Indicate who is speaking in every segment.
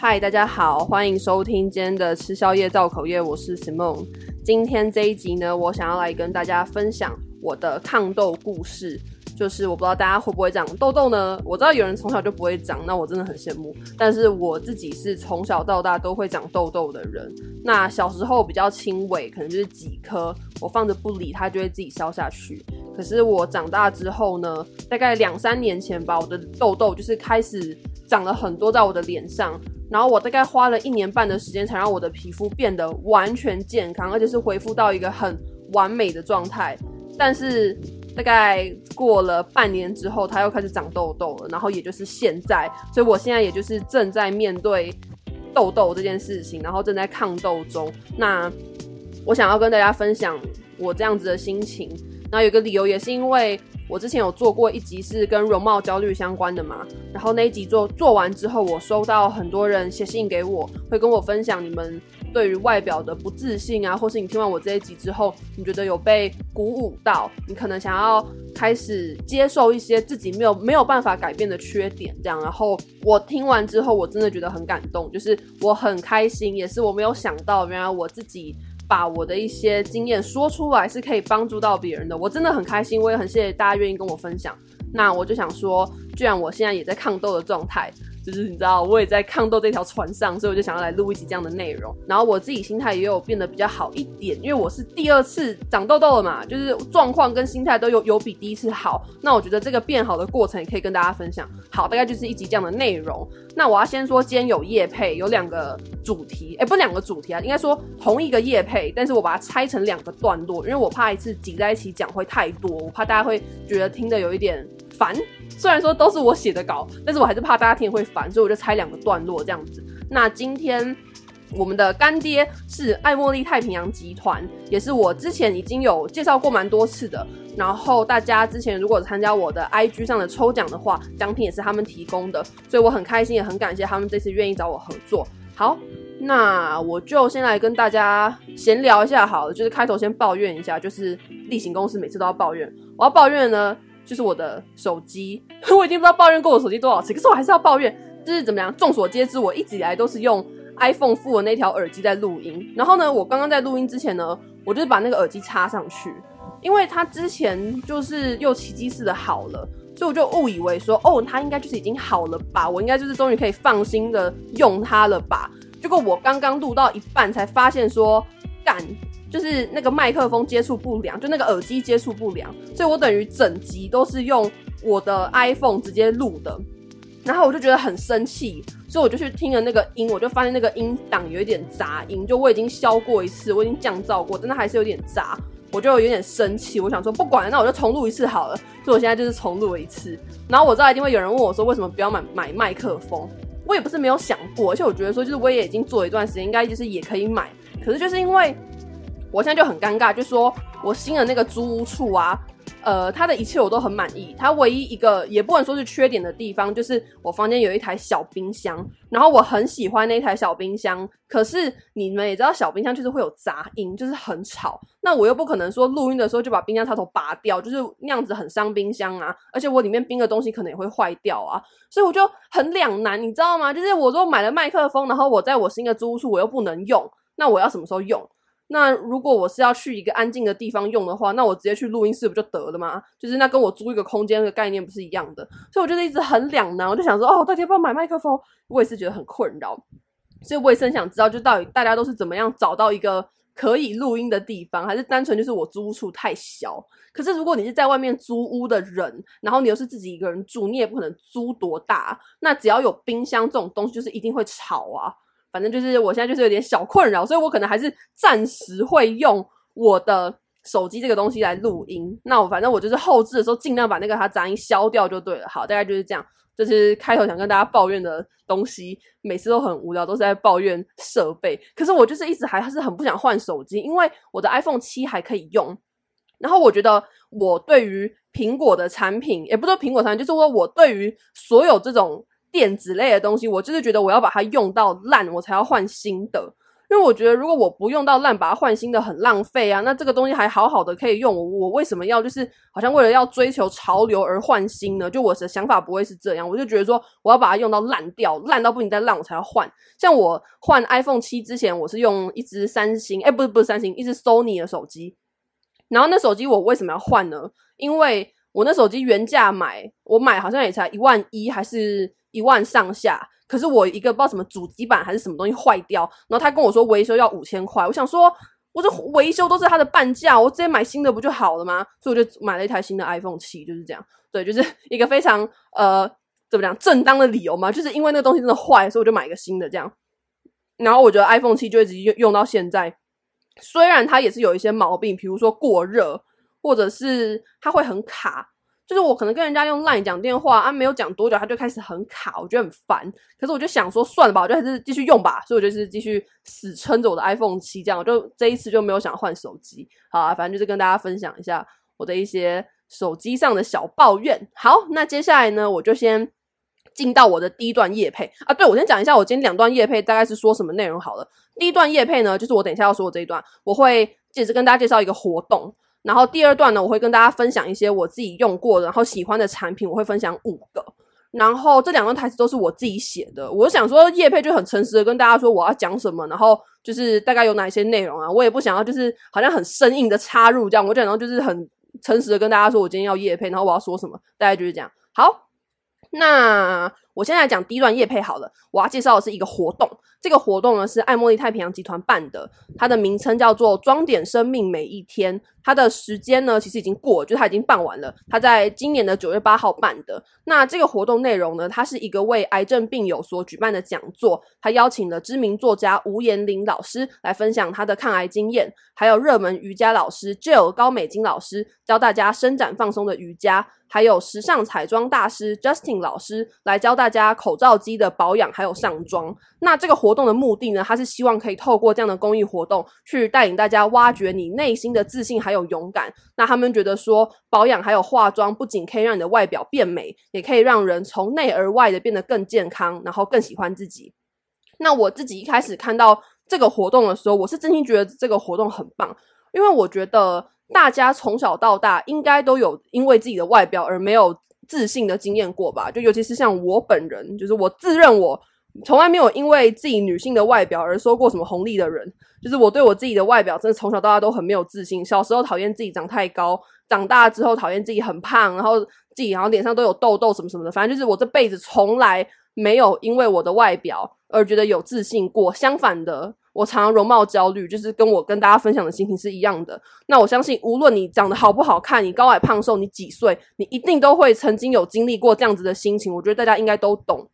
Speaker 1: 嗨，大家好，欢迎收听今天的吃宵夜造口业，我是 Simon。今天这一集呢，我想要来跟大家分享我的抗痘故事。就是我不知道大家会不会长痘痘呢？我知道有人从小就不会长，那我真的很羡慕。但是我自己是从小到大都会长痘痘的人。那小时候比较轻微，可能就是几颗，我放着不理，它就会自己消下去。可是我长大之后呢，大概两三年前吧，我的痘痘就是开始长了很多在我的脸上。然后我大概花了一年半的时间，才让我的皮肤变得完全健康，而且是恢复到一个很完美的状态。但是。大概过了半年之后，它又开始长痘痘了，然后也就是现在，所以我现在也就是正在面对痘痘这件事情，然后正在抗痘中。那我想要跟大家分享我这样子的心情，那有个理由也是因为。我之前有做过一集是跟容貌焦虑相关的嘛，然后那一集做做完之后，我收到很多人写信给我，会跟我分享你们对于外表的不自信啊，或是你听完我这一集之后，你觉得有被鼓舞到，你可能想要开始接受一些自己没有没有办法改变的缺点，这样。然后我听完之后，我真的觉得很感动，就是我很开心，也是我没有想到，原来我自己。把我的一些经验说出来是可以帮助到别人的，我真的很开心，我也很谢谢大家愿意跟我分享。那我就想说，既然我现在也在抗痘的状态。就是你知道，我也在抗痘这条船上，所以我就想要来录一集这样的内容。然后我自己心态也有变得比较好一点，因为我是第二次长痘痘了嘛，就是状况跟心态都有有比第一次好。那我觉得这个变好的过程也可以跟大家分享。好，大概就是一集这样的内容。那我要先说，今天有夜配，有两个主题，哎、欸，不两个主题啊，应该说同一个夜配，但是我把它拆成两个段落，因为我怕一次挤在一起讲会太多，我怕大家会觉得听得有一点烦。虽然说都是我写的稿，但是我还是怕大家听会烦，所以我就拆两个段落这样子。那今天我们的干爹是爱茉莉太平洋集团，也是我之前已经有介绍过蛮多次的。然后大家之前如果参加我的 IG 上的抽奖的话，奖品也是他们提供的，所以我很开心，也很感谢他们这次愿意找我合作。好，那我就先来跟大家闲聊一下好了，就是开头先抱怨一下，就是例行公事，每次都要抱怨，我要抱怨呢。就是我的手机，我已经不知道抱怨过我手机多少次，可是我还是要抱怨。就是怎么样？众所皆知，我一直以来都是用 iPhone 附的那条耳机在录音。然后呢，我刚刚在录音之前呢，我就是把那个耳机插上去，因为它之前就是又奇迹似的好了，所以我就误以为说，哦，它应该就是已经好了吧，我应该就是终于可以放心的用它了吧。结果我刚刚录到一半才发现说，干。就是那个麦克风接触不良，就那个耳机接触不良，所以我等于整集都是用我的 iPhone 直接录的，然后我就觉得很生气，所以我就去听了那个音，我就发现那个音档有一点杂音，就我已经消过一次，我已经降噪过，但它还是有点杂，我就有点生气，我想说不管了，那我就重录一次好了，所以我现在就是重录了一次，然后我知道一定会有人问我说为什么不要买买麦克风，我也不是没有想过，而且我觉得说就是我也已经做一段时间，应该就是也可以买，可是就是因为。我现在就很尴尬，就说我新的那个租屋处啊，呃，它的一切我都很满意。它唯一一个也不能说是缺点的地方，就是我房间有一台小冰箱，然后我很喜欢那台小冰箱。可是你们也知道，小冰箱就是会有杂音，就是很吵。那我又不可能说录音的时候就把冰箱插头拔掉，就是那样子很伤冰箱啊。而且我里面冰的东西可能也会坏掉啊，所以我就很两难，你知道吗？就是我说买了麦克风，然后我在我新的租屋处我又不能用，那我要什么时候用？那如果我是要去一个安静的地方用的话，那我直接去录音室不就得了吗？就是那跟我租一个空间的概念不是一样的，所以我就一直很两难。我就想说，哦，到底要不要买麦克风？我也是觉得很困扰，所以我也是很想知道，就到底大家都是怎么样找到一个可以录音的地方，还是单纯就是我租屋处太小？可是如果你是在外面租屋的人，然后你又是自己一个人住，你也不可能租多大，那只要有冰箱这种东西，就是一定会吵啊。反正就是我现在就是有点小困扰，所以我可能还是暂时会用我的手机这个东西来录音。那我反正我就是后置的时候尽量把那个它杂音消掉就对了。好，大概就是这样。就是开头想跟大家抱怨的东西，每次都很无聊，都是在抱怨设备。可是我就是一直还是很不想换手机，因为我的 iPhone 七还可以用。然后我觉得我对于苹果的产品，也不说苹果产品，就是说我对于所有这种。电子类的东西，我就是觉得我要把它用到烂，我才要换新的。因为我觉得如果我不用到烂把它换新的很浪费啊，那这个东西还好好的可以用，我为什么要就是好像为了要追求潮流而换新呢？就我的想法不会是这样，我就觉得说我要把它用到烂掉，烂到不能再烂我才要换。像我换 iPhone 七之前，我是用一支三星，哎，不是不是三星，一支 Sony 的手机。然后那手机我为什么要换呢？因为我那手机原价买，我买好像也才一万一，还是一万上下。可是我一个不知道什么主机板还是什么东西坏掉，然后他跟我说维修要五千块。我想说，我这维修都是他的半价，我直接买新的不就好了吗？所以我就买了一台新的 iPhone 七，就是这样。对，就是一个非常呃怎么讲正当的理由嘛，就是因为那个东西真的坏，所以我就买一个新的这样。然后我觉得 iPhone 七就一直用用到现在。虽然它也是有一些毛病，比如说过热，或者是它会很卡，就是我可能跟人家用 LINE 讲电话啊，没有讲多久它就开始很卡，我觉得很烦。可是我就想说，算了吧，我就还是继续用吧，所以我就是继续死撑着我的 iPhone 七，这样我就这一次就没有想换手机。好啊，反正就是跟大家分享一下我的一些手机上的小抱怨。好，那接下来呢，我就先。进到我的第一段业配啊，对，我先讲一下我今天两段业配大概是说什么内容好了。第一段业配呢，就是我等一下要说的这一段，我会接着跟大家介绍一个活动。然后第二段呢，我会跟大家分享一些我自己用过的，然后喜欢的产品，我会分享五个。然后这两段台词都是我自己写的。我想说业配就很诚实的跟大家说我要讲什么，然后就是大概有哪些内容啊，我也不想要就是好像很生硬的插入这样，我讲然后就是很诚实的跟大家说我今天要业配，然后我要说什么，大概就是这样。好。那我现在讲第一段业配好了，我要介绍的是一个活动。这个活动呢是爱茉莉太平洋集团办的，它的名称叫做“装点生命每一天”。它的时间呢其实已经过了，就是它已经办完了。它在今年的九月八号办的。那这个活动内容呢，它是一个为癌症病友所举办的讲座。它邀请了知名作家吴妍玲老师来分享他的抗癌经验，还有热门瑜伽老师 Jill 高美金老师教大家伸展放松的瑜伽。还有时尚彩妆大师 Justin 老师来教大大家口罩机的保养，还有上妆。那这个活动的目的呢，他是希望可以透过这样的公益活动，去带领大家挖掘你内心的自信还有勇敢。那他们觉得说，保养还有化妆，不仅可以让你的外表变美，也可以让人从内而外的变得更健康，然后更喜欢自己。那我自己一开始看到这个活动的时候，我是真心觉得这个活动很棒，因为我觉得。大家从小到大应该都有因为自己的外表而没有自信的经验过吧？就尤其是像我本人，就是我自认我从来没有因为自己女性的外表而收过什么红利的人。就是我对我自己的外表真的从小到大都很没有自信。小时候讨厌自己长太高，长大之后讨厌自己很胖，然后自己然后脸上都有痘痘什么什么的。反正就是我这辈子从来没有因为我的外表而觉得有自信过。相反的。我常常容貌焦虑，就是跟我跟大家分享的心情是一样的。那我相信，无论你长得好不好看，你高矮胖瘦，你几岁，你一定都会曾经有经历过这样子的心情。我觉得大家应该都懂。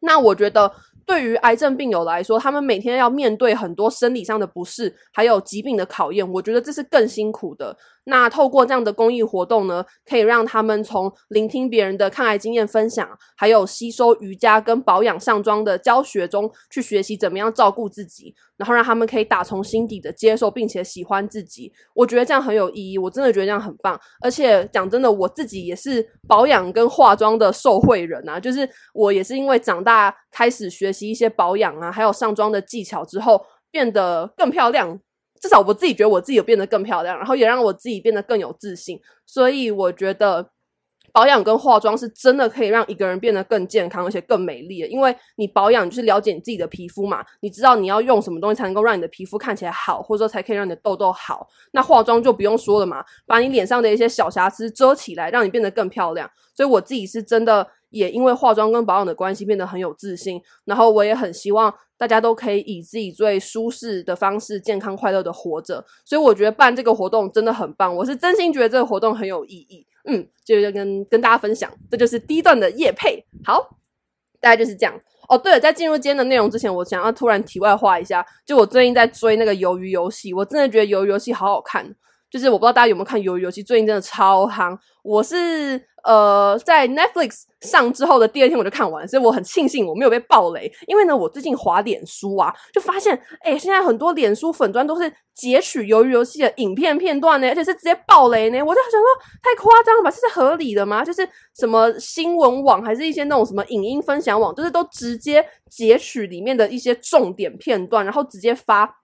Speaker 1: 那我觉得。对于癌症病友来说，他们每天要面对很多生理上的不适，还有疾病的考验，我觉得这是更辛苦的。那透过这样的公益活动呢，可以让他们从聆听别人的抗癌经验分享，还有吸收瑜伽跟保养上妆的教学中，去学习怎么样照顾自己，然后让他们可以打从心底的接受并且喜欢自己。我觉得这样很有意义，我真的觉得这样很棒。而且讲真的，我自己也是保养跟化妆的受惠人啊，就是我也是因为长大开始学习。一些保养啊，还有上妆的技巧之后，变得更漂亮。至少我自己觉得我自己有变得更漂亮，然后也让我自己变得更有自信。所以我觉得保养跟化妆是真的可以让一个人变得更健康，而且更美丽的。因为你保养就是了解你自己的皮肤嘛，你知道你要用什么东西才能够让你的皮肤看起来好，或者说才可以让你的痘痘好。那化妆就不用说了嘛，把你脸上的一些小瑕疵遮起来，让你变得更漂亮。所以我自己是真的。也因为化妆跟保养的关系变得很有自信，然后我也很希望大家都可以以自己最舒适的方式健康快乐的活着，所以我觉得办这个活动真的很棒，我是真心觉得这个活动很有意义。嗯，就就跟跟大家分享，这就是第一段的夜配。好，大概就是这样。哦，对了，在进入今天的内容之前，我想要突然题外话一下，就我最近在追那个鱿鱼游戏，我真的觉得鱿鱼游戏好好看。就是我不知道大家有没有看鱿鱼游戏，最近真的超夯。我是呃在 Netflix 上之后的第二天我就看完，所以我很庆幸我没有被爆雷。因为呢，我最近滑脸书啊，就发现哎、欸，现在很多脸书粉专都是截取鱿鱼游戏的影片片段呢，而且是直接爆雷呢。我就想说，太夸张了吧？这是合理的吗？就是什么新闻网，还是一些那种什么影音分享网，就是都直接截取里面的一些重点片段，然后直接发。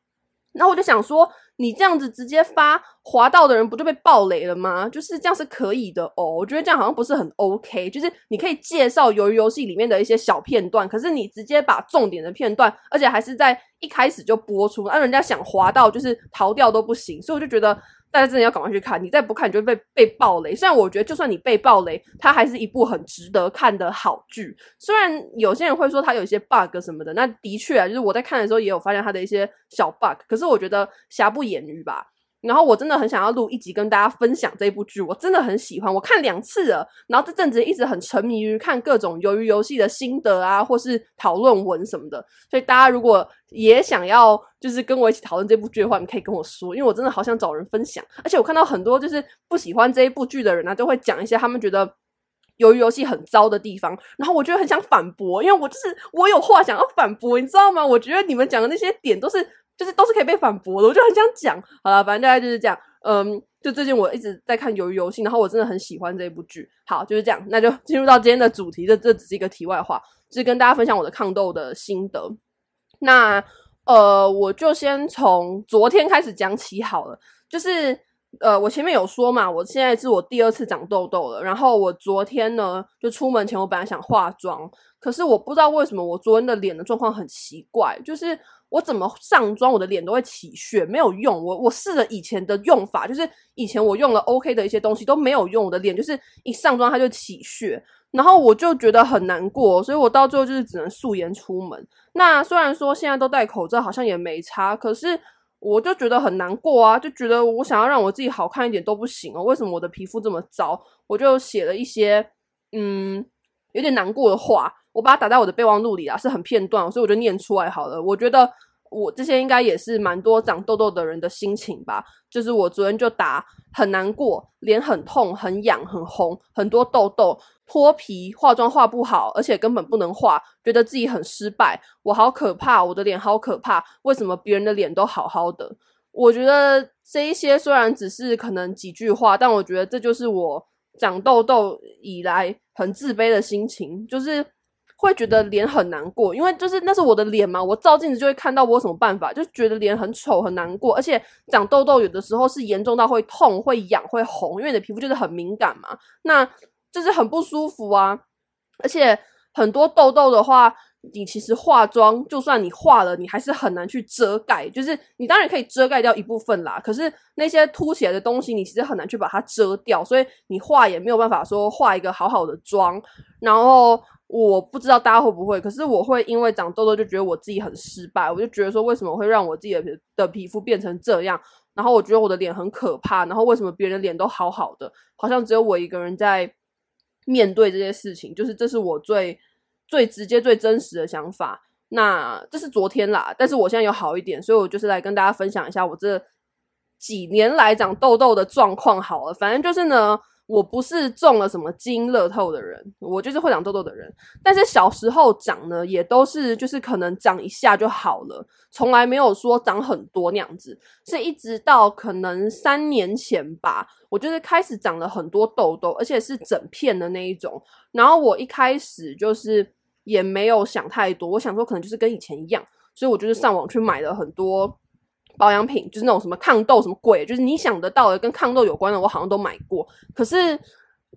Speaker 1: 然后我就想说。你这样子直接发滑到的人不就被爆雷了吗？就是这样是可以的哦。我觉得这样好像不是很 OK。就是你可以介绍鱿鱼游戏里面的一些小片段，可是你直接把重点的片段，而且还是在一开始就播出，让人家想滑到就是逃掉都不行。所以我就觉得。大家真的要赶快去看，你再不看，你就被被暴雷。虽然我觉得，就算你被暴雷，它还是一部很值得看的好剧。虽然有些人会说它有一些 bug 什么的，那的确啊，就是我在看的时候也有发现它的一些小 bug。可是我觉得瑕不掩瑜吧。然后我真的很想要录一集跟大家分享这部剧，我真的很喜欢，我看两次了。然后这阵子一直很沉迷于看各种鱿鱼游戏的心得啊，或是讨论文什么的。所以大家如果也想要就是跟我一起讨论这部剧的话，你可以跟我说，因为我真的好想找人分享。而且我看到很多就是不喜欢这一部剧的人呢、啊，都会讲一些他们觉得鱿鱼游戏很糟的地方。然后我觉得很想反驳，因为我就是我有话想要反驳，你知道吗？我觉得你们讲的那些点都是。就是都是可以被反驳的，我就很想讲。好了，反正大概就是这样。嗯，就最近我一直在看鱿鱼游戏，然后我真的很喜欢这一部剧。好，就是这样，那就进入到今天的主题。这这只是一个题外话，就是跟大家分享我的抗痘的心得。那呃，我就先从昨天开始讲起好了。就是呃，我前面有说嘛，我现在是我第二次长痘痘了。然后我昨天呢，就出门前我本来想化妆，可是我不知道为什么我昨天的脸的状况很奇怪，就是。我怎么上妆，我的脸都会起屑，没有用。我我试了以前的用法，就是以前我用了 OK 的一些东西都没有用，我的脸就是一上妆它就起屑，然后我就觉得很难过，所以我到最后就是只能素颜出门。那虽然说现在都戴口罩，好像也没差，可是我就觉得很难过啊，就觉得我想要让我自己好看一点都不行哦。为什么我的皮肤这么糟？我就写了一些嗯有点难过的话。我把它打在我的备忘录里啊，是很片段，所以我就念出来好了。我觉得我这些应该也是蛮多长痘痘的人的心情吧。就是我昨天就打很难过，脸很痛、很痒、很红，很多痘痘，脱皮，化妆化不好，而且根本不能化，觉得自己很失败。我好可怕，我的脸好可怕。为什么别人的脸都好好的？我觉得这一些虽然只是可能几句话，但我觉得这就是我长痘痘以来很自卑的心情，就是。会觉得脸很难过，因为就是那是我的脸嘛，我照镜子就会看到我有什么办法，就觉得脸很丑很难过，而且长痘痘有的时候是严重到会痛、会痒、会红，因为你的皮肤就是很敏感嘛，那就是很不舒服啊。而且很多痘痘的话，你其实化妆就算你化了，你还是很难去遮盖，就是你当然可以遮盖掉一部分啦，可是那些凸起来的东西，你其实很难去把它遮掉，所以你化也没有办法说化一个好好的妆，然后。我不知道大家会不会，可是我会因为长痘痘就觉得我自己很失败，我就觉得说，为什么会让我自己的的皮肤变成这样？然后我觉得我的脸很可怕，然后为什么别人的脸都好好的，好像只有我一个人在面对这些事情，就是这是我最最直接、最真实的想法。那这是昨天啦，但是我现在有好一点，所以我就是来跟大家分享一下我这几年来长痘痘的状况好了，反正就是呢。我不是中了什么基因乐透的人，我就是会长痘痘的人。但是小时候长呢，也都是就是可能长一下就好了，从来没有说长很多那样子。是一直到可能三年前吧，我就是开始长了很多痘痘，而且是整片的那一种。然后我一开始就是也没有想太多，我想说可能就是跟以前一样，所以我就是上网去买了很多。保养品就是那种什么抗痘什么鬼，就是你想得到的跟抗痘有关的，我好像都买过。可是，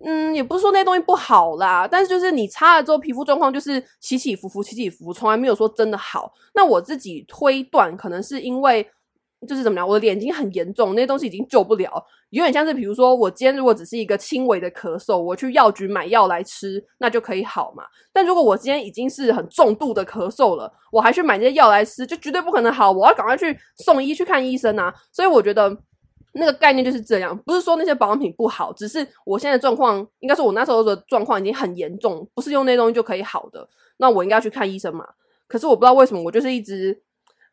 Speaker 1: 嗯，也不是说那些东西不好啦，但是就是你擦了之后，皮肤状况就是起起伏伏，起起伏伏，从来没有说真的好。那我自己推断，可能是因为。就是怎么样，我的脸已经很严重，那些东西已经救不了，有点像是比如说，我今天如果只是一个轻微的咳嗽，我去药局买药来吃，那就可以好嘛。但如果我今天已经是很重度的咳嗽了，我还去买这些药来吃，就绝对不可能好。我要赶快去送医去看医生啊！所以我觉得那个概念就是这样，不是说那些保养品不好，只是我现在状况，应该说我那时候的状况已经很严重，不是用那些东西就可以好的。那我应该要去看医生嘛？可是我不知道为什么，我就是一直。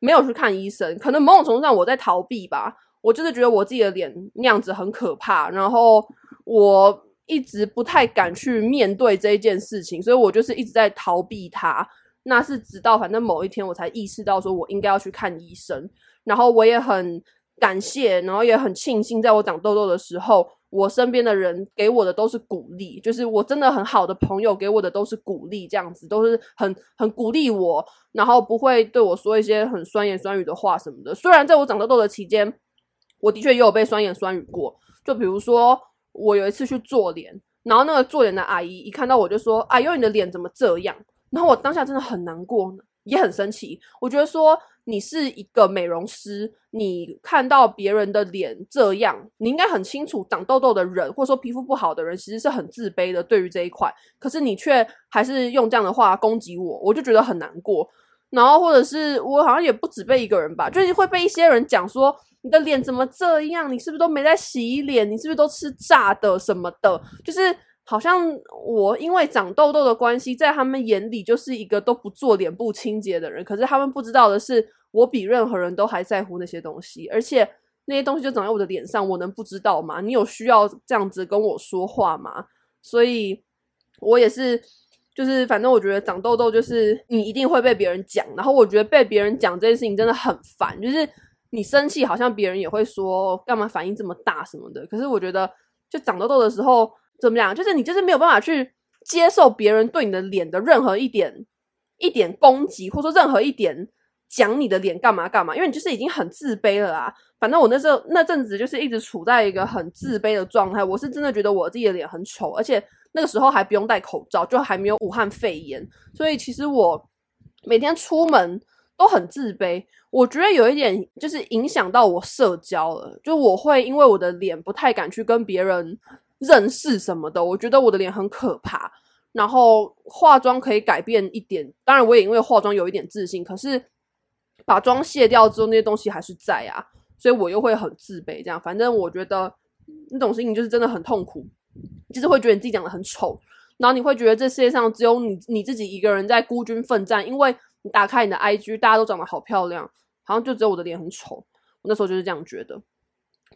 Speaker 1: 没有去看医生，可能某种程度上我在逃避吧。我就是觉得我自己的脸那样子很可怕，然后我一直不太敢去面对这一件事情，所以我就是一直在逃避它。那是直到反正某一天我才意识到说我应该要去看医生，然后我也很感谢，然后也很庆幸，在我长痘痘的时候，我身边的人给我的都是鼓励，就是我真的很好的朋友给我的都是鼓励，这样子都是很很鼓励我，然后不会对我说一些很酸言酸语的话什么的。虽然在我长痘痘的期间，我的确也有被酸言酸语过，就比如说我有一次去做脸，然后那个做脸的阿姨一看到我就说：“哎呦，你的脸怎么这样？”然后我当下真的很难过呢，也很生气。我觉得说你是一个美容师，你看到别人的脸这样，你应该很清楚长痘痘的人，或者说皮肤不好的人，其实是很自卑的对于这一块。可是你却还是用这样的话攻击我，我就觉得很难过。然后或者是我好像也不止被一个人吧，就是会被一些人讲说。你的脸怎么这样？你是不是都没在洗脸？你是不是都吃炸的什么的？就是好像我因为长痘痘的关系，在他们眼里就是一个都不做脸部清洁的人。可是他们不知道的是，我比任何人都还在乎那些东西，而且那些东西就长在我的脸上，我能不知道吗？你有需要这样子跟我说话吗？所以，我也是，就是反正我觉得长痘痘就是你一定会被别人讲，然后我觉得被别人讲这件事情真的很烦，就是。你生气，好像别人也会说干嘛反应这么大什么的。可是我觉得，就长痘痘的时候怎么样，就是你就是没有办法去接受别人对你的脸的任何一点一点攻击，或者说任何一点讲你的脸干嘛干嘛，因为你就是已经很自卑了啊。反正我那时候那阵子就是一直处在一个很自卑的状态。我是真的觉得我自己的脸很丑，而且那个时候还不用戴口罩，就还没有武汉肺炎，所以其实我每天出门都很自卑。我觉得有一点就是影响到我社交了，就我会因为我的脸不太敢去跟别人认识什么的，我觉得我的脸很可怕。然后化妆可以改变一点，当然我也因为化妆有一点自信，可是把妆卸掉之后，那些东西还是在啊，所以我又会很自卑。这样，反正我觉得那种事情就是真的很痛苦，就是会觉得你自己长得很丑，然后你会觉得这世界上只有你你自己一个人在孤军奋战，因为你打开你的 IG，大家都长得好漂亮。好像就只有我的脸很丑，我那时候就是这样觉得。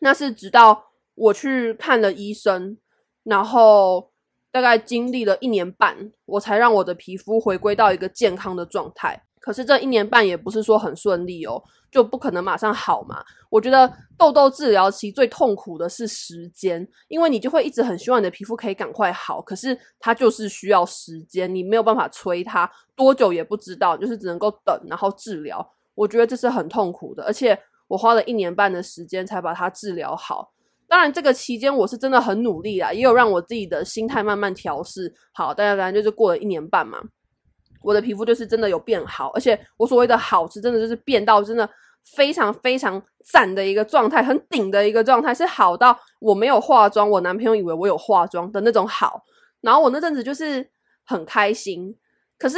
Speaker 1: 那是直到我去看了医生，然后大概经历了一年半，我才让我的皮肤回归到一个健康的状态。可是这一年半也不是说很顺利哦，就不可能马上好嘛。我觉得痘痘治疗期最痛苦的是时间，因为你就会一直很希望你的皮肤可以赶快好，可是它就是需要时间，你没有办法催它，多久也不知道，就是只能够等，然后治疗。我觉得这是很痛苦的，而且我花了一年半的时间才把它治疗好。当然，这个期间我是真的很努力啦，也有让我自己的心态慢慢调试好。当然，当然就是过了一年半嘛，我的皮肤就是真的有变好，而且我所谓的好是真的就是变到真的非常非常赞的一个状态，很顶的一个状态，是好到我没有化妆，我男朋友以为我有化妆的那种好。然后我那阵子就是很开心，可是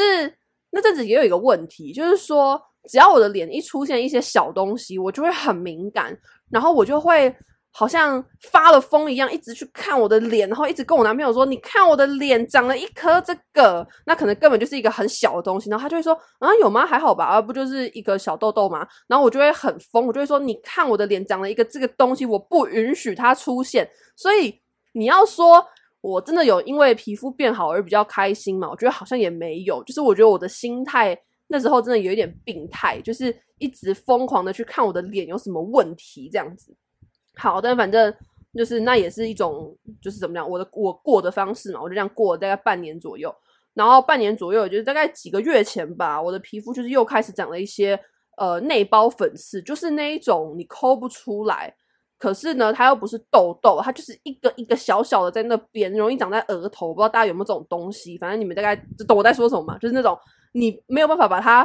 Speaker 1: 那阵子也有一个问题，就是说。只要我的脸一出现一些小东西，我就会很敏感，然后我就会好像发了疯一样，一直去看我的脸，然后一直跟我男朋友说：“你看我的脸长了一颗这个，那可能根本就是一个很小的东西。”然后他就会说：“啊，有吗？还好吧，而不就是一个小痘痘吗？”然后我就会很疯，我就会说：“你看我的脸长了一个这个东西，我不允许它出现。”所以你要说我真的有因为皮肤变好而比较开心嘛？我觉得好像也没有，就是我觉得我的心态。那时候真的有一点病态，就是一直疯狂的去看我的脸有什么问题这样子。好，但反正就是那也是一种，就是怎么样，我的我过的方式嘛，我就这样过了大概半年左右。然后半年左右，就是大概几个月前吧，我的皮肤就是又开始长了一些呃内包粉刺，就是那一种你抠不出来，可是呢它又不是痘痘，它就是一个一个小小的在那边，容易长在额头。不知道大家有没有这种东西，反正你们大概就懂我在说什么嘛，就是那种。你没有办法把它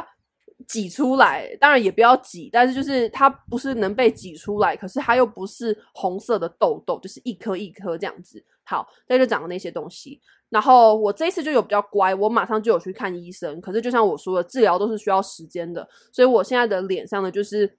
Speaker 1: 挤出来，当然也不要挤，但是就是它不是能被挤出来，可是它又不是红色的痘痘，就是一颗一颗这样子。好，那就长了那些东西。然后我这一次就有比较乖，我马上就有去看医生。可是就像我说的，治疗都是需要时间的，所以我现在的脸上呢，就是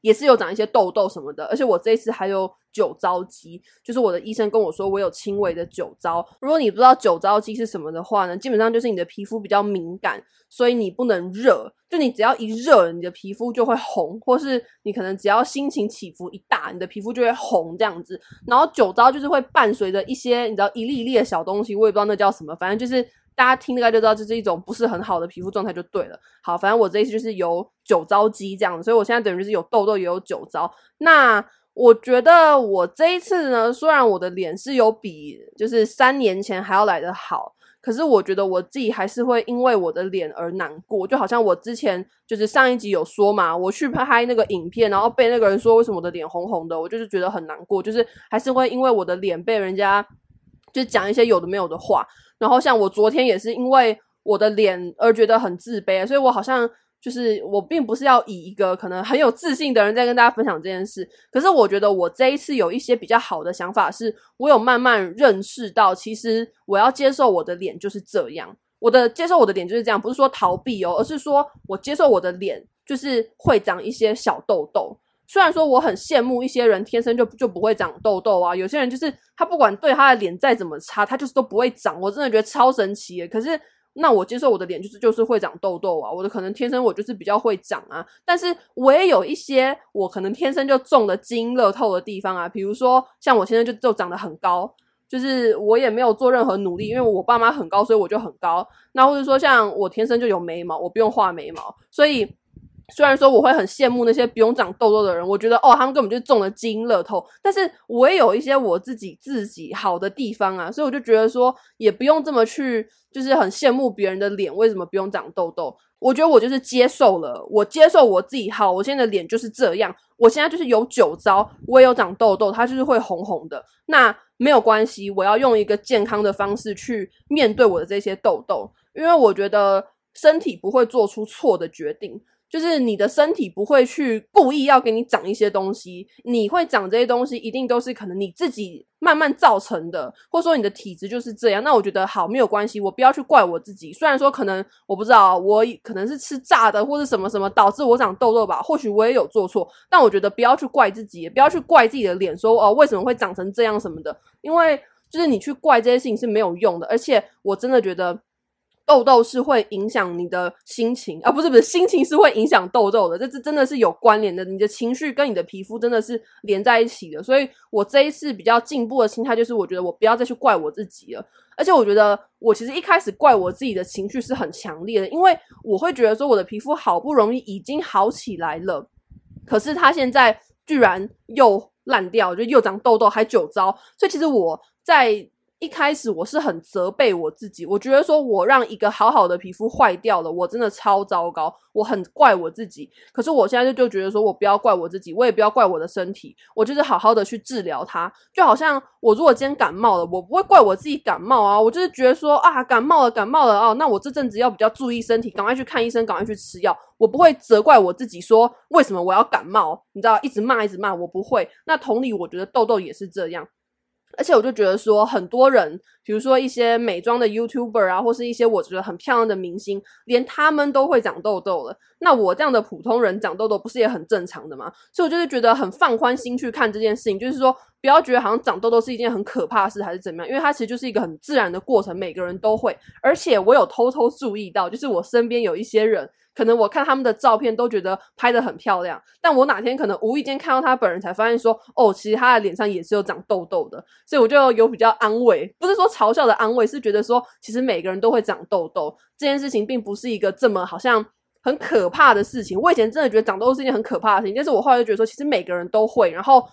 Speaker 1: 也是有长一些痘痘什么的，而且我这一次还有酒糟肌，就是我的医生跟我说我有轻微的酒糟。如果你不知道酒糟肌是什么的话呢，基本上就是你的皮肤比较敏感，所以你不能热，就你只要一热，你的皮肤就会红，或是你可能只要心情起伏一大，你的皮肤就会红这样子。然后酒糟就是会伴随着一些你知道一粒一粒的小东西，我也不知道那叫什么，反正就是。大家听大概就知道，这是一种不是很好的皮肤状态就对了。好，反正我这一次就是有酒糟肌这样子，所以我现在等于就是有痘痘也有酒糟。那我觉得我这一次呢，虽然我的脸是有比就是三年前还要来得好，可是我觉得我自己还是会因为我的脸而难过。就好像我之前就是上一集有说嘛，我去拍那个影片，然后被那个人说为什么我的脸红红的，我就是觉得很难过，就是还是会因为我的脸被人家就讲一些有的没有的话。然后像我昨天也是因为我的脸而觉得很自卑，所以我好像就是我并不是要以一个可能很有自信的人在跟大家分享这件事。可是我觉得我这一次有一些比较好的想法，是我有慢慢认识到，其实我要接受我的脸就是这样。我的接受我的脸就是这样，不是说逃避哦，而是说我接受我的脸就是会长一些小痘痘。虽然说我很羡慕一些人天生就就不会长痘痘啊，有些人就是他不管对他的脸再怎么差，他就是都不会长。我真的觉得超神奇耶。可是那我接受我的脸就是就是会长痘痘啊，我的可能天生我就是比较会长啊。但是我也有一些我可能天生就中了基因乐透的地方啊，比如说像我现在就就长得很高，就是我也没有做任何努力，因为我爸妈很高，所以我就很高。那或者说像我天生就有眉毛，我不用画眉毛，所以。虽然说我会很羡慕那些不用长痘痘的人，我觉得哦，他们根本就中了基因乐透。但是我也有一些我自己自己好的地方啊，所以我就觉得说，也不用这么去，就是很羡慕别人的脸为什么不用长痘痘。我觉得我就是接受了，我接受我自己好，我现在的脸就是这样。我现在就是有酒糟，我也有长痘痘，它就是会红红的。那没有关系，我要用一个健康的方式去面对我的这些痘痘，因为我觉得身体不会做出错的决定。就是你的身体不会去故意要给你长一些东西，你会长这些东西，一定都是可能你自己慢慢造成的，或者说你的体质就是这样。那我觉得好，没有关系，我不要去怪我自己。虽然说可能我不知道，我可能是吃炸的或是什么什么导致我长痘痘吧，或许我也有做错，但我觉得不要去怪自己，也不要去怪自己的脸，说哦为什么会长成这样什么的，因为就是你去怪这些事情是没有用的，而且我真的觉得。痘痘是会影响你的心情啊，不是不是，心情是会影响痘痘的，这这真的是有关联的。你的情绪跟你的皮肤真的是连在一起的，所以我这一次比较进步的心态就是，我觉得我不要再去怪我自己了。而且我觉得我其实一开始怪我自己的情绪是很强烈的，因为我会觉得说我的皮肤好不容易已经好起来了，可是它现在居然又烂掉，就又长痘痘还酒糟，所以其实我在。一开始我是很责备我自己，我觉得说我让一个好好的皮肤坏掉了，我真的超糟糕，我很怪我自己。可是我现在就就觉得说我不要怪我自己，我也不要怪我的身体，我就是好好的去治疗它。就好像我如果今天感冒了，我不会怪我自己感冒啊，我就是觉得说啊，感冒了，感冒了哦，那我这阵子要比较注意身体，赶快去看医生，赶快去吃药。我不会责怪我自己说为什么我要感冒，你知道，一直骂一直骂，我不会。那同理，我觉得痘痘也是这样。而且我就觉得说，很多人，比如说一些美妆的 YouTuber 啊，或是一些我觉得很漂亮的明星，连他们都会长痘痘了。那我这样的普通人长痘痘，不是也很正常的吗？所以我就是觉得很放宽心去看这件事情，就是说不要觉得好像长痘痘是一件很可怕的事，还是怎么样？因为它其实就是一个很自然的过程，每个人都会。而且我有偷偷注意到，就是我身边有一些人。可能我看他们的照片都觉得拍得很漂亮，但我哪天可能无意间看到他本人，才发现说，哦，其实他的脸上也是有长痘痘的，所以我就有比较安慰，不是说嘲笑的安慰，是觉得说，其实每个人都会长痘痘，这件事情并不是一个这么好像很可怕的事情。我以前真的觉得长痘痘是一件很可怕的事情，但是我后来就觉得说，其实每个人都会，然后。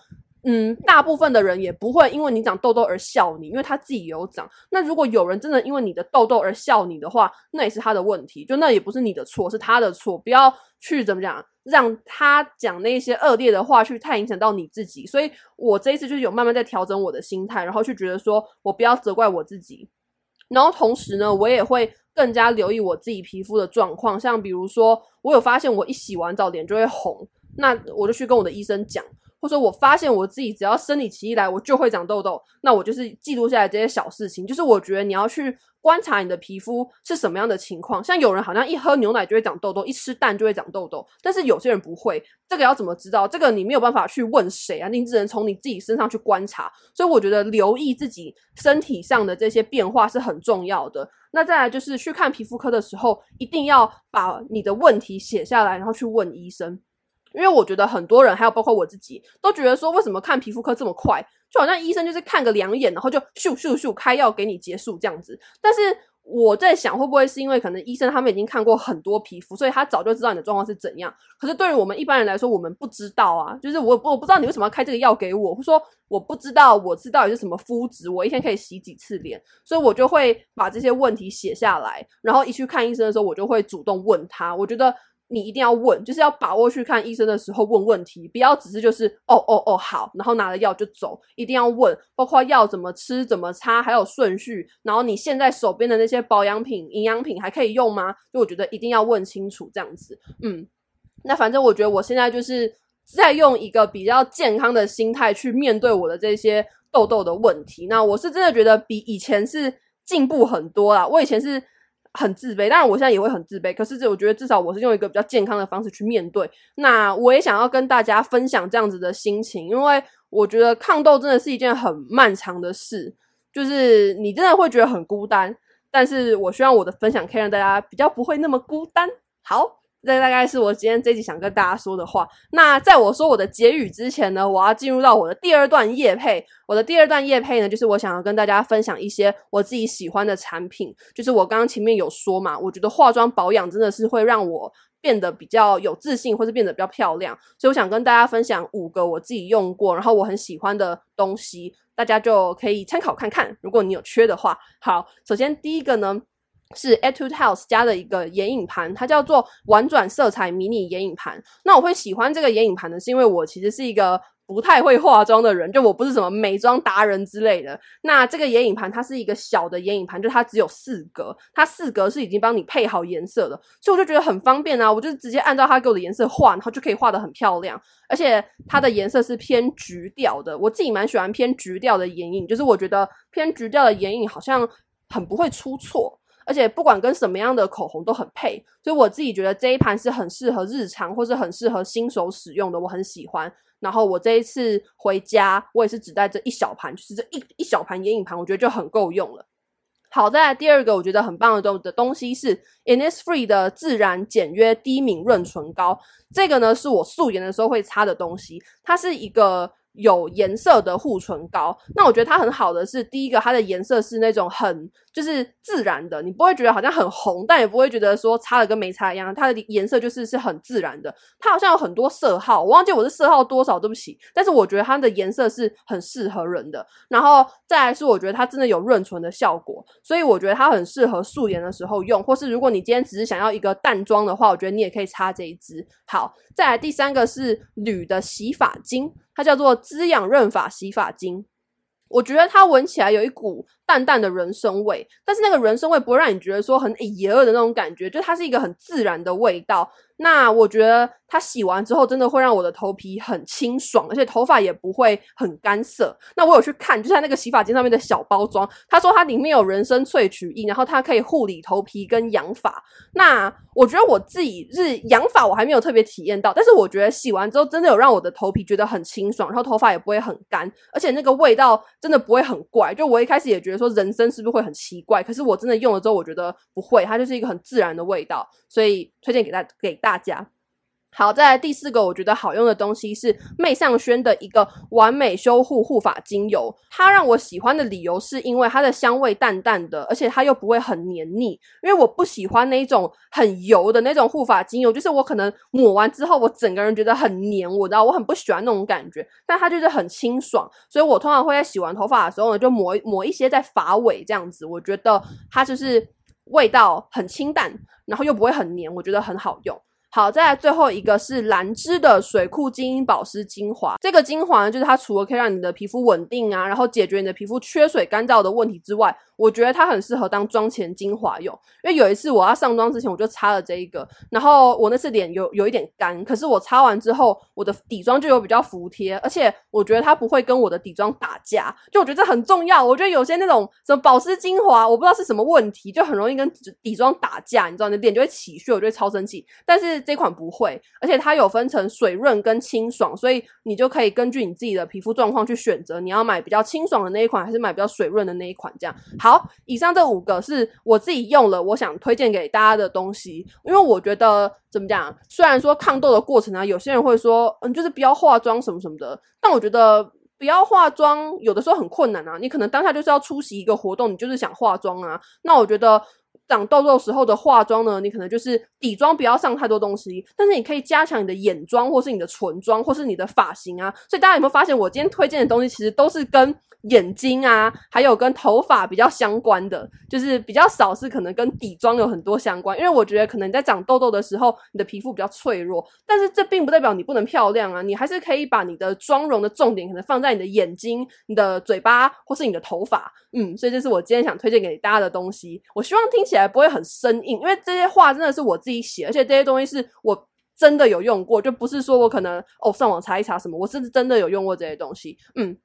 Speaker 1: 嗯，大部分的人也不会因为你长痘痘而笑你，因为他自己有长。那如果有人真的因为你的痘痘而笑你的话，那也是他的问题，就那也不是你的错，是他的错。不要去怎么讲，让他讲那些恶劣的话去太影响到你自己。所以我这一次就是有慢慢在调整我的心态，然后去觉得说我不要责怪我自己，然后同时呢，我也会更加留意我自己皮肤的状况。像比如说，我有发现我一洗完澡脸就会红，那我就去跟我的医生讲。或者我发现我自己只要生理期一来，我就会长痘痘，那我就是记录下来这些小事情。就是我觉得你要去观察你的皮肤是什么样的情况。像有人好像一喝牛奶就会长痘痘，一吃蛋就会长痘痘，但是有些人不会。这个要怎么知道？这个你没有办法去问谁啊，你只能从你自己身上去观察。所以我觉得留意自己身体上的这些变化是很重要的。那再来就是去看皮肤科的时候，一定要把你的问题写下来，然后去问医生。因为我觉得很多人，还有包括我自己，都觉得说，为什么看皮肤科这么快？就好像医生就是看个两眼，然后就咻咻咻开药给你结束这样子。但是我在想，会不会是因为可能医生他们已经看过很多皮肤，所以他早就知道你的状况是怎样。可是对于我们一般人来说，我们不知道啊，就是我我不知道你为什么要开这个药给我，或说我不知道我知道底是什么肤质，我一天可以洗几次脸，所以我就会把这些问题写下来，然后一去看医生的时候，我就会主动问他。我觉得。你一定要问，就是要把握去看医生的时候问问题，不要只是就是哦哦哦好，然后拿了药就走，一定要问，包括药怎么吃、怎么擦，还有顺序，然后你现在手边的那些保养品、营养品还可以用吗？就我觉得一定要问清楚这样子。嗯，那反正我觉得我现在就是在用一个比较健康的心态去面对我的这些痘痘的问题。那我是真的觉得比以前是进步很多啦，我以前是。很自卑，当然我现在也会很自卑。可是，这我觉得至少我是用一个比较健康的方式去面对。那我也想要跟大家分享这样子的心情，因为我觉得抗痘真的是一件很漫长的事，就是你真的会觉得很孤单。但是我希望我的分享可以让大家比较不会那么孤单。好。这大概是我今天这集想跟大家说的话。那在我说我的结语之前呢，我要进入到我的第二段夜配。我的第二段夜配呢，就是我想要跟大家分享一些我自己喜欢的产品。就是我刚刚前面有说嘛，我觉得化妆保养真的是会让我变得比较有自信，或是变得比较漂亮。所以我想跟大家分享五个我自己用过，然后我很喜欢的东西，大家就可以参考看看。如果你有缺的话，好，首先第一个呢。是 Etude House 家的一个眼影盘，它叫做婉转色彩迷你眼影盘。那我会喜欢这个眼影盘呢，是因为我其实是一个不太会化妆的人，就我不是什么美妆达人之类的。那这个眼影盘它是一个小的眼影盘，就它只有四格，它四格是已经帮你配好颜色的，所以我就觉得很方便啊。我就直接按照它给我的颜色画，然后就可以画得很漂亮。而且它的颜色是偏橘调的，我自己蛮喜欢偏橘调的眼影，就是我觉得偏橘调的眼影好像很不会出错。而且不管跟什么样的口红都很配，所以我自己觉得这一盘是很适合日常或是很适合新手使用的，我很喜欢。然后我这一次回家，我也是只带这一小盘，就是这一一小盘眼影盘，我觉得就很够用了。好，再来第二个我觉得很棒的东的东西是 Innisfree 的自然简约低敏润唇膏，这个呢是我素颜的时候会擦的东西，它是一个。有颜色的护唇膏，那我觉得它很好的是，第一个它的颜色是那种很就是自然的，你不会觉得好像很红，但也不会觉得说擦了跟没擦一样，它的颜色就是是很自然的。它好像有很多色号，我忘记我是色号多少，对不起。但是我觉得它的颜色是很适合人的。然后再来是我觉得它真的有润唇的效果，所以我觉得它很适合素颜的时候用，或是如果你今天只是想要一个淡妆的话，我觉得你也可以擦这一支。好，再来第三个是铝的洗发精。它叫做滋养润发洗发精，我觉得它闻起来有一股淡淡的人参味，但是那个人参味不会让你觉得说很野恶的那种感觉，就它是一个很自然的味道。那我觉得它洗完之后，真的会让我的头皮很清爽，而且头发也不会很干涩。那我有去看，就在那个洗发精上面的小包装，他说它里面有人参萃取液，然后它可以护理头皮跟养发。那我觉得我自己是养发，我还没有特别体验到，但是我觉得洗完之后，真的有让我的头皮觉得很清爽，然后头发也不会很干，而且那个味道真的不会很怪。就我一开始也觉得说人参是不是会很奇怪，可是我真的用了之后，我觉得不会，它就是一个很自然的味道，所以推荐给大给大。大家好，再来第四个我觉得好用的东西是魅尚轩的一个完美修护护发精油。它让我喜欢的理由是因为它的香味淡淡的，而且它又不会很黏腻。因为我不喜欢那种很油的那种护发精油，就是我可能抹完之后，我整个人觉得很黏，我知道我很不喜欢那种感觉。但它就是很清爽，所以我通常会在洗完头发的时候呢，就抹抹一些在发尾这样子。我觉得它就是味道很清淡，然后又不会很黏，我觉得很好用。好，再来最后一个是兰芝的水库精英保湿精华。这个精华呢，就是它除了可以让你的皮肤稳定啊，然后解决你的皮肤缺水干燥的问题之外，我觉得它很适合当妆前精华用。因为有一次我要上妆之前，我就擦了这一个，然后我那次脸有有一点干，可是我擦完之后，我的底妆就有比较服帖，而且我觉得它不会跟我的底妆打架。就我觉得这很重要。我觉得有些那种什么保湿精华，我不知道是什么问题，就很容易跟底妆打架，你知道，你的脸就会起屑，我就会超生气。但是这款不会，而且它有分成水润跟清爽，所以你就可以根据你自己的皮肤状况去选择，你要买比较清爽的那一款，还是买比较水润的那一款。这样好，好以上这五个是我自己用了，我想推荐给大家的东西，因为我觉得怎么讲，虽然说抗痘的过程啊，有些人会说，嗯，就是不要化妆什么什么的，但我觉得不要化妆有的时候很困难啊，你可能当下就是要出席一个活动，你就是想化妆啊，那我觉得。长痘痘时候的化妆呢，你可能就是底妆不要上太多东西，但是你可以加强你的眼妆，或是你的唇妆，或是你的发型啊。所以大家有没有发现，我今天推荐的东西其实都是跟眼睛啊，还有跟头发比较相关的，就是比较少是可能跟底妆有很多相关。因为我觉得可能你在长痘痘的时候，你的皮肤比较脆弱，但是这并不代表你不能漂亮啊，你还是可以把你的妆容的重点可能放在你的眼睛、你的嘴巴或是你的头发。嗯，所以这是我今天想推荐给大家的东西。我希望听起来也不会很生硬，因为这些话真的是我自己写，而且这些东西是我真的有用过，就不是说我可能哦上网查一查什么，我是真的有用过这些东西。嗯。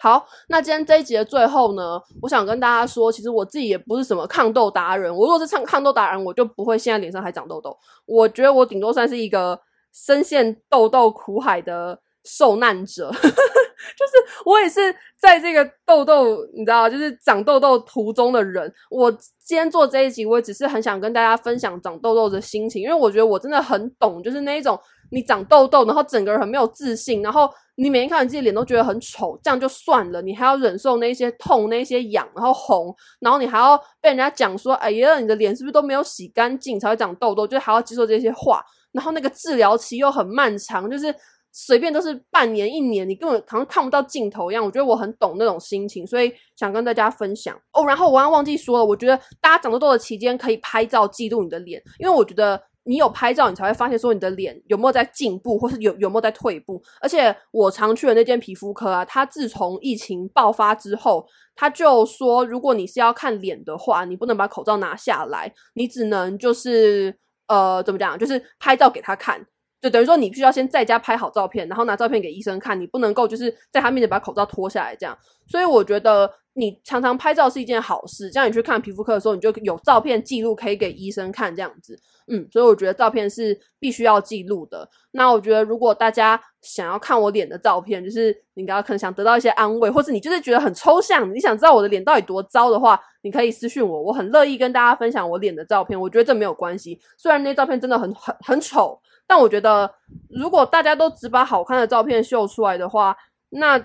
Speaker 1: 好，那今天这一集的最后呢，我想跟大家说，其实我自己也不是什么抗痘达人。我如果是抗抗痘达人，我就不会现在脸上还长痘痘。我觉得我顶多算是一个深陷痘痘苦海的受难者，就是我也是在这个痘痘，你知道，就是长痘痘途中的人。我今天做这一集，我也只是很想跟大家分享长痘痘的心情，因为我觉得我真的很懂，就是那一种你长痘痘，然后整个人很没有自信，然后。你每天看你自己脸都觉得很丑，这样就算了，你还要忍受那些痛、那些痒，然后红，然后你还要被人家讲说：“哎呀，你的脸是不是都没有洗干净才会长痘痘？”就还要接受这些话，然后那个治疗期又很漫长，就是随便都是半年、一年，你根本好像看不到尽头一样。我觉得我很懂那种心情，所以想跟大家分享哦。然后我刚刚忘记说了，我觉得大家长痘痘的期间可以拍照记录你的脸，因为我觉得。你有拍照，你才会发现说你的脸有没有在进步，或是有有没有在退步。而且我常去的那间皮肤科啊，他自从疫情爆发之后，他就说，如果你是要看脸的话，你不能把口罩拿下来，你只能就是呃怎么讲，就是拍照给他看。就等于说，你必须要先在家拍好照片，然后拿照片给医生看。你不能够就是在他面前把口罩脱下来这样。所以我觉得你常常拍照是一件好事。这样你去看皮肤科的时候，你就有照片记录可以给医生看这样子。嗯，所以我觉得照片是必须要记录的。那我觉得如果大家想要看我脸的照片，就是你刚刚可能想得到一些安慰，或是你就是觉得很抽象，你想知道我的脸到底多糟的话，你可以私信我，我很乐意跟大家分享我脸的照片。我觉得这没有关系，虽然那些照片真的很很很丑。但我觉得，如果大家都只把好看的照片秀出来的话，那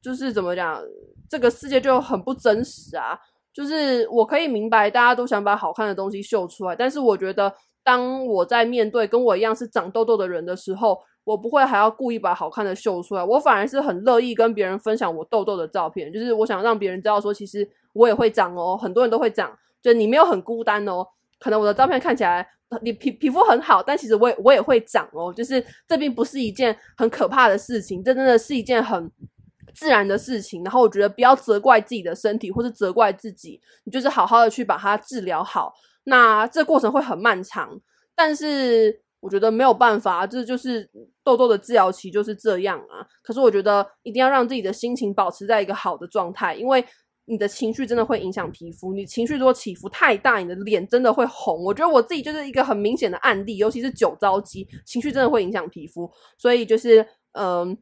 Speaker 1: 就是怎么讲，这个世界就很不真实啊。就是我可以明白大家都想把好看的东西秀出来，但是我觉得，当我在面对跟我一样是长痘痘的人的时候，我不会还要故意把好看的秀出来，我反而是很乐意跟别人分享我痘痘的照片。就是我想让别人知道说，其实我也会长哦，很多人都会长，就你没有很孤单哦。可能我的照片看起来。你皮皮肤很好，但其实我也我也会长哦，就是这并不是一件很可怕的事情，这真的是一件很自然的事情。然后我觉得不要责怪自己的身体，或是责怪自己，你就是好好的去把它治疗好。那这过程会很漫长，但是我觉得没有办法，这就是痘痘的治疗期就是这样啊。可是我觉得一定要让自己的心情保持在一个好的状态，因为。你的情绪真的会影响皮肤，你情绪如果起伏太大，你的脸真的会红。我觉得我自己就是一个很明显的案例，尤其是酒糟肌，情绪真的会影响皮肤。所以就是，嗯、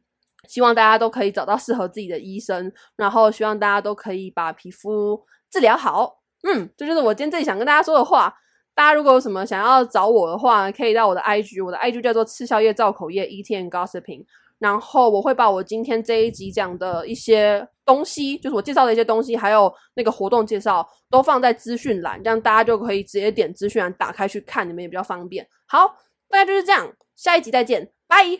Speaker 1: 希望大家都可以找到适合自己的医生，然后希望大家都可以把皮肤治疗好。嗯，这就是我今天这里想跟大家说的话。大家如果有什么想要找我的话，可以到我的 IG，我的 IG 叫做吃宵夜造口业 Eating and Gossiping。然后我会把我今天这一集讲的一些东西，就是我介绍的一些东西，还有那个活动介绍，都放在资讯栏，这样大家就可以直接点资讯栏打开去看，你们也比较方便。好，大概就是这样，下一集再见，拜。